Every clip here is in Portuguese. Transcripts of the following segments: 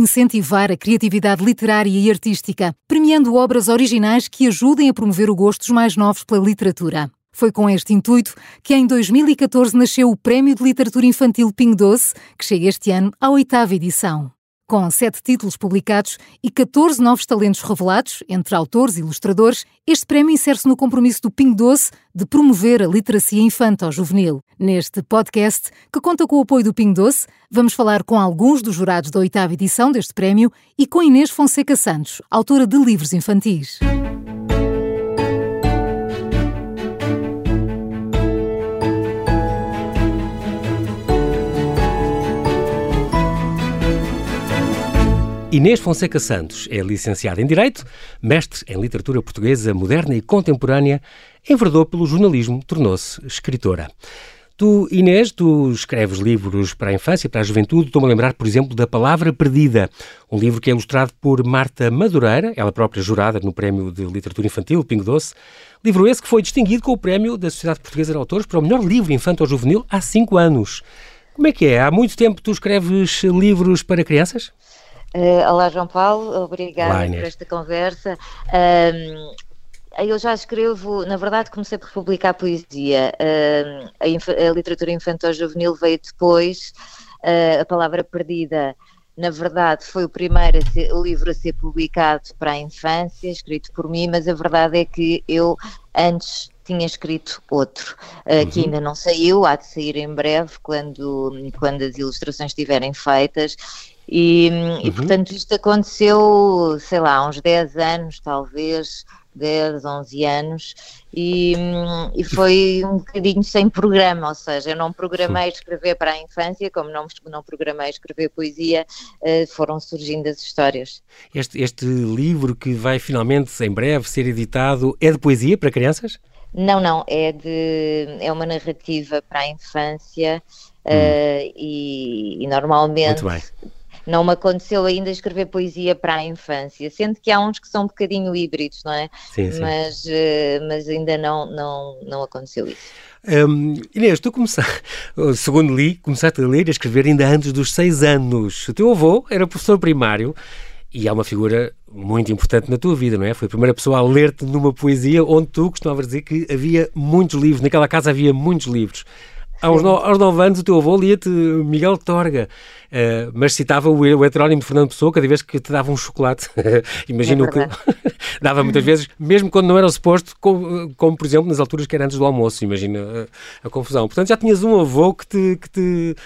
incentivar a criatividade literária e artística, premiando obras originais que ajudem a promover o gosto dos mais novos pela literatura. Foi com este intuito que em 2014 nasceu o Prémio de Literatura Infantil Ping Doce, que chega este ano à oitava edição. Com sete títulos publicados e 14 novos talentos revelados, entre autores e ilustradores, este prémio insere-se no compromisso do Ping Doce de promover a literacia infanto-juvenil. Neste podcast, que conta com o apoio do Ping Doce, vamos falar com alguns dos jurados da oitava edição deste prémio e com Inês Fonseca Santos, autora de livros infantis. Inês Fonseca Santos é licenciada em Direito, mestre em Literatura Portuguesa Moderna e Contemporânea, enverdou pelo jornalismo, tornou-se escritora. Tu, Inês, tu escreves livros para a infância e para a juventude. Estou-me a lembrar, por exemplo, da Palavra Perdida, um livro que é ilustrado por Marta Madureira, ela própria jurada no Prémio de Literatura Infantil, Pingo Doce. Livro esse que foi distinguido com o Prémio da Sociedade Portuguesa de Autores para o melhor livro infanto-juvenil há cinco anos. Como é que é? Há muito tempo tu escreves livros para crianças? Uh, olá, João Paulo, obrigada por esta conversa. Um, eu já escrevo, na verdade, comecei por publicar poesia. Um, a, a, literatura infantil-juvenil veio depois, uh, a palavra perdida. Na verdade, foi o primeiro a ser, o livro a ser publicado para a infância, escrito por mim, mas a verdade é que eu antes tinha escrito outro, uh, que uhum. ainda não saiu, há de sair em breve, quando, quando as ilustrações estiverem feitas, e, uhum. e, portanto isto aconteceu, sei lá, há uns 10 anos talvez, 10, 11 anos, e, e, foi um bocadinho sem programa, ou seja, eu não programei escrever para a infância, como não, não programei escrever poesia, uh, foram surgindo as histórias. Este, este livro que vai finalmente, em breve, ser editado, é de poesia para crianças? Não, não, é, de, é uma narrativa para a infância hum. uh, e, e, normalmente não me aconteceu ainda escrever poesia para a infância, sendo que há uns que são um bocadinho híbridos, não é? Sim, sim. Mas, uh, mas ainda não, não, não aconteceu isso. Um, Inês, tu começaste, segundo li, começaste a ler e a escrever ainda antes dos seis anos. O teu avô era professor primário e é uma figura muito importante na tua vida, não é? Foi a primeira pessoa a ler-te numa poesia onde tu costumavas dizer que havia muitos livros, naquela casa havia muitos livros. Aos, no, aos nove anos o teu avô lia-te Miguel Torga, uh, mas citava o, o heterónimo de Fernando Pessoa cada vez que te dava um chocolate. Imagino é que dava muitas vezes, mesmo quando não era suposto, como, como, por exemplo nas alturas que era antes do almoço, imagina a, a, confusão. Portanto já tinhas um avô que te, que te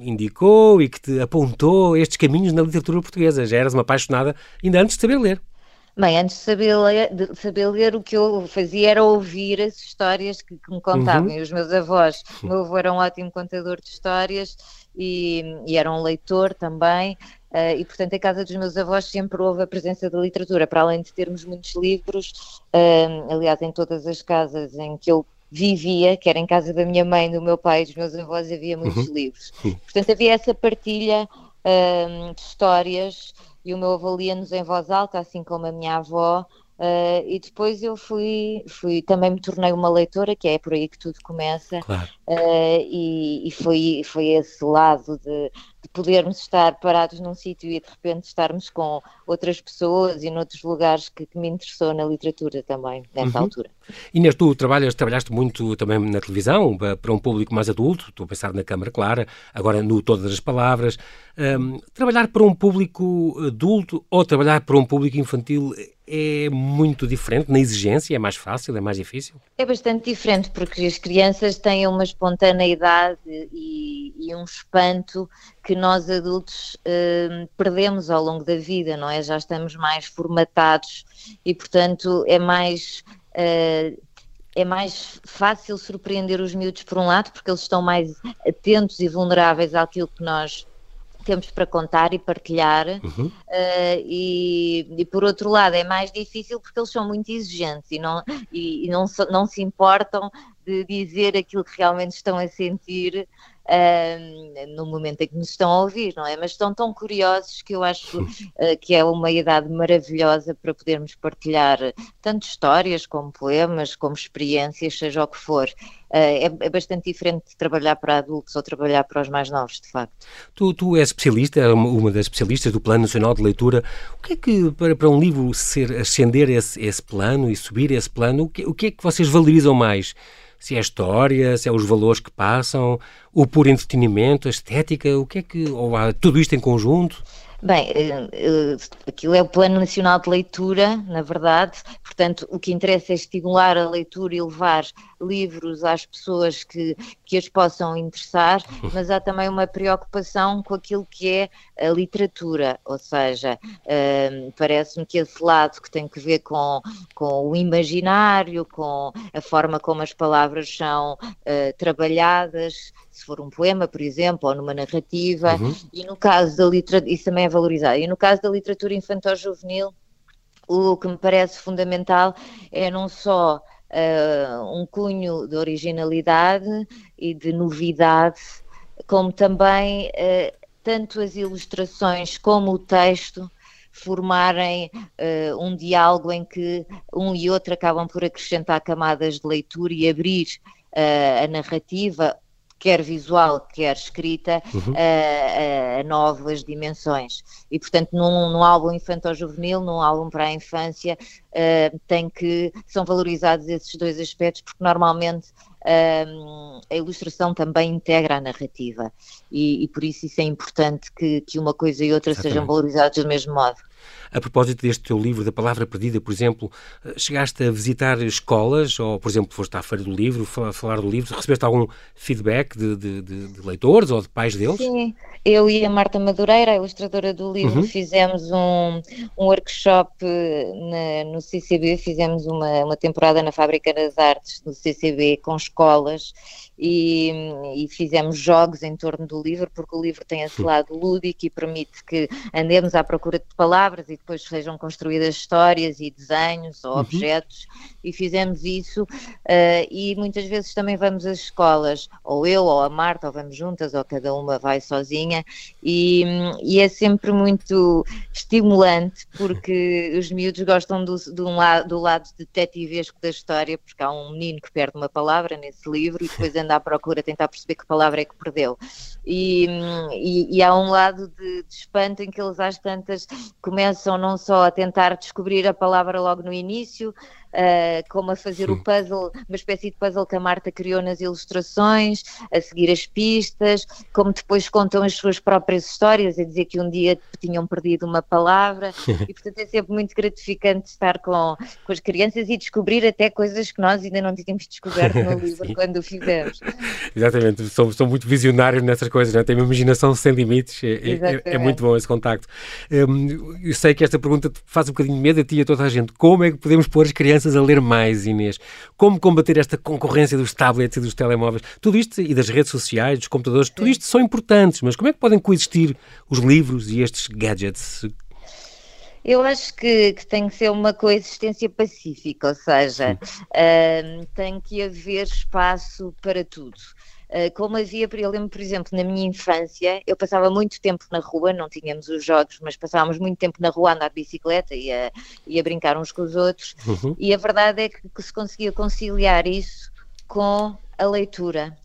indicou e que te apontou estes caminhos na literatura portuguesa. Já eras uma apaixonada ainda antes de saber ler. Bem, antes de saber, ler, de saber ler, o que eu fazia era ouvir as histórias que, que me contavam. Uhum. Os meus avós, o meu avô era um ótimo contador de histórias e, e era um leitor também. Uh, e, portanto, em casa dos meus avós sempre houve a presença da literatura, para além de termos muitos livros. Uh, aliás, em todas as casas em que eu vivia, que era em casa da minha mãe, do meu pai e dos meus avós, havia muitos uhum. livros. Portanto, havia essa partilha uh, de histórias e o meu avô lia-nos em voz alta, assim como a minha avó, Uh, e depois eu fui, fui, também me tornei uma leitora, que é por aí que tudo começa, claro. uh, e, e, foi, foi esse lado de, de podermos estar parados num sítio e de repente estarmos com outras pessoas e noutros lugares que, que me interessou na literatura também, nessa uhum. altura. Inês, tu trabalhas, trabalhaste muito também na televisão, para um público mais adulto, estou a pensar na Câmara Clara, agora no Todas as Palavras. Um, trabalhar para um público adulto ou trabalhar para um público infantil é muito diferente na exigência? É mais fácil? É mais difícil? É bastante diferente, porque as crianças têm uma espontaneidade e, e um espanto que nós adultos uh, perdemos ao longo da vida, não é? Já estamos mais formatados e, portanto, é mais. Uh, é mais fácil surpreender os miúdos por um lado, porque eles estão mais atentos e vulneráveis àquilo que nós temos para contar e partilhar, uhum. uh, e, e, por outro lado é mais difícil porque eles são muito exigentes e não, e, e não, não se importam de dizer aquilo que realmente estão a sentir. No momento em que nos estão a ouvir, não é? Mas estão tão curiosos que eu acho uh, que é uma idade maravilhosa para podermos partilhar tanto histórias como poemas, como experiências, seja o que for. Uh, é, é, bastante diferente de trabalhar para adultos ou trabalhar para os mais novos, de facto. Tu, tu és especialista, uma das especialistas do Plano Nacional de Leitura. O que é que, para, para um livro ser, ascender esse, esse plano e subir esse plano, o que, o que é que vocês valorizam mais? Se é a história, se é os valores que passam, o puro entretenimento, a estética, o que é que. ou há tudo isto em conjunto? Bem, eh, eh, aquilo é o Plano Nacional de Leitura, na verdade, portanto, o que interessa é estimular a leitura e levar livros às pessoas que, que as possam interessar, mas há também uma preocupação com aquilo que é a literatura, ou seja, uh, parece-me que esse lado que tem que ver com, com o imaginário, com a forma como as palavras são uh, trabalhadas, se for um poema, por exemplo, ou numa narrativa, uhum. e no caso da literatura, isso também é valorizado, e no caso da literatura infantil-juvenil, o que me parece fundamental é não só uh, um cunho de originalidade e de novidade, como também uh, tanto as ilustrações como o texto formarem uh, um diálogo em que um e outro acabam por acrescentar camadas de leitura e abrir uh, a narrativa quer visual, quer escrita, uhum. a, a, novas dimensões. E, portanto, num, num álbum infantil-juvenil, num álbum para a infância, uh, tem que, são valorizados esses dois aspectos, porque normalmente uh, a ilustração também integra a narrativa. E, e, por isso isso é importante que, que uma coisa e outra Exatamente. sejam valorizados do mesmo modo. A propósito deste teu livro, da Palavra Perdida, por exemplo, eh, chegaste a visitar escolas, ou, por exemplo, foste à Feira do Livro, falar do livro, recebeste algum feedback de, de, de leitores ou de pais deles? Sim, eu e a Marta Madureira, a ilustradora do livro, uhum. fizemos um, um workshop na, no CCB, fizemos uma, uma temporada na Fábrica das Artes do CCB com escolas e, e, fizemos jogos em torno do livro, porque o livro tem esse lado lúdico e permite que andemos à procura de palavras e depois sejam construídas histórias e desenhos ou uhum. objetos, e fizemos isso. Uh, e muitas vezes também vamos às escolas, ou eu ou a Marta, ou vamos juntas, ou cada uma vai sozinha, e, e é sempre muito estimulante, porque os miúdos gostam do, do, lado, do lado detetivesco da história, porque há um menino que perde uma palavra nesse livro e depois anda à procura tentar perceber que palavra é que perdeu. E, e, e há um lado de, de, espanto em que eles às tantas começam não só a tentar descobrir a palavra logo no início, uh, como a fazer Sim. o puzzle, uma espécie de puzzle que a Marta criou nas ilustrações, a seguir as pistas, como depois contam as suas próprias histórias, a dizer que um dia tinham perdido uma palavra, e portanto é sempre muito gratificante estar com, com as crianças e descobrir até coisas que nós ainda não tínhamos descoberto no livro quando o fizemos. Exatamente, sou, sou muito visionário nessas coisas, não é? tenho uma imaginação sem limites, é, é, é, muito bom esse contacto. Um, eu sei que esta pergunta faz um bocadinho de medo a ti e a toda a gente. Como é que podemos pôr as crianças crianças a ler mais, Inês? Como combater esta concorrência dos tablets e dos telemóveis? Tudo isto, e das redes sociais, dos computadores, tudo isto são importantes, mas como é que podem coexistir os livros e estes gadgets? Eu acho que, que, tem que ser uma coexistência pacífica, ou seja, uh, tem que haver espaço para tudo. Eh, como havia, eu lembro, por exemplo, na minha infância, eu passava muito tempo na rua, não tínhamos os jogos, mas passávamos muito tempo na rua a andar de bicicleta e a, e a brincar uns com os outros, uhum. e a verdade é que, que se conseguia conciliar isso com a leitura.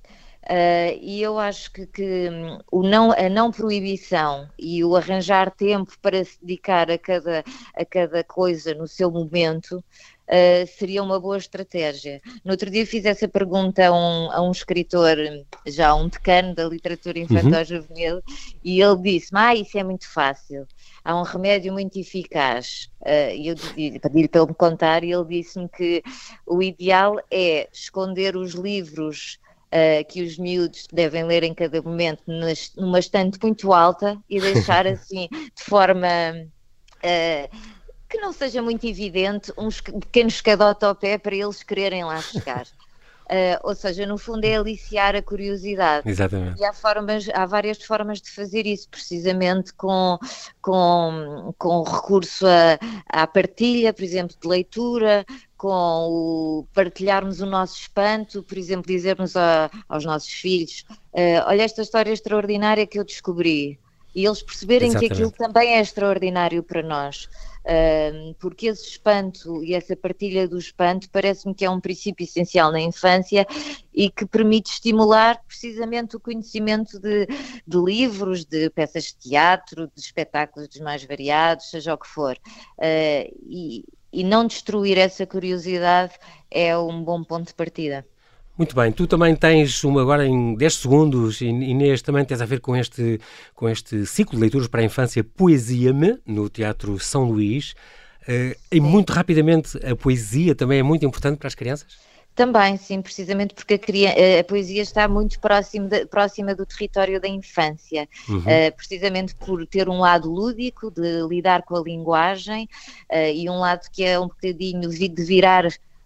Uh, e eu acho que, que um, o não, a não proibição e o arranjar tempo para se dedicar a cada, a cada coisa no seu momento uh, seria uma boa estratégia. No outro dia fiz essa pergunta a um, a um escritor, já um decano da literatura infantil-juvenil, uhum. e ele disse-me: Ah, isso é muito fácil, há um remédio muito eficaz. Uh, e eu pedi-lhe para ele me contar, e ele disse-me que o ideal é esconder os livros. Uh, que os miúdos devem ler em cada momento numa estante muito alta e deixar assim de forma uh, que não seja muito evidente uns pequenos escadote ao pé para eles quererem lá chegar. Uh, ou seja, no fundo é aliciar a curiosidade. Exatamente. E há, formas, há várias formas de fazer isso, precisamente com, com, com recurso à partilha, por exemplo, de leitura, com o partilharmos o nosso espanto, por exemplo, dizermos a, aos nossos filhos: uh, Olha, esta história extraordinária que eu descobri. E eles perceberem Exatamente. que aquilo também é extraordinário para nós porque esse espanto e essa partilha do espanto parece-me que é um princípio essencial na infância e que permite estimular precisamente o conhecimento de, de livros, de peças de teatro, de espetáculos dos mais variados, seja o que for. Uh, e, e não destruir essa curiosidade é um bom ponto de partida. Muito bem, tu também tens uma agora em 10 segundos, Inês, também tens a ver com este, com este ciclo de leituras para a infância Poesia-me, no Teatro São Luís. Uh, e muito rapidamente, a poesia também é muito importante para as crianças? Também, sim, precisamente porque a, a poesia está muito próximo de, próxima do território da infância, uhum. uh, precisamente por ter um lado lúdico, de lidar com a linguagem, uh, e um lado que é um bocadinho de virar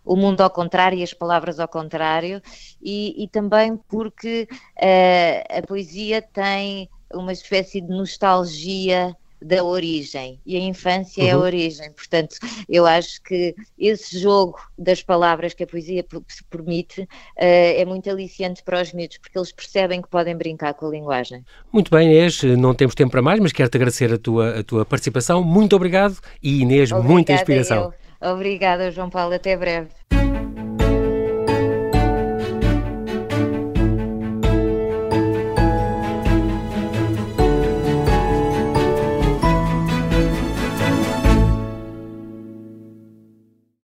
o mundo ao contrário e as palavras ao contrário, e, e também porque uh, a poesia tem uma espécie de nostalgia da origem e a infância uhum. é a uhum. origem. Portanto, eu acho que esse jogo das palavras que a poesia se permite uh, é muito aliciante para os miúdos, porque eles percebem que podem brincar com a linguagem. Muito bem, Inês, não temos tempo para mais, mas quero-te agradecer a tua, a tua participação. Muito obrigado e Inês, Obrigada muita inspiração. Eu. Obrigada, João Paulo. Até breve.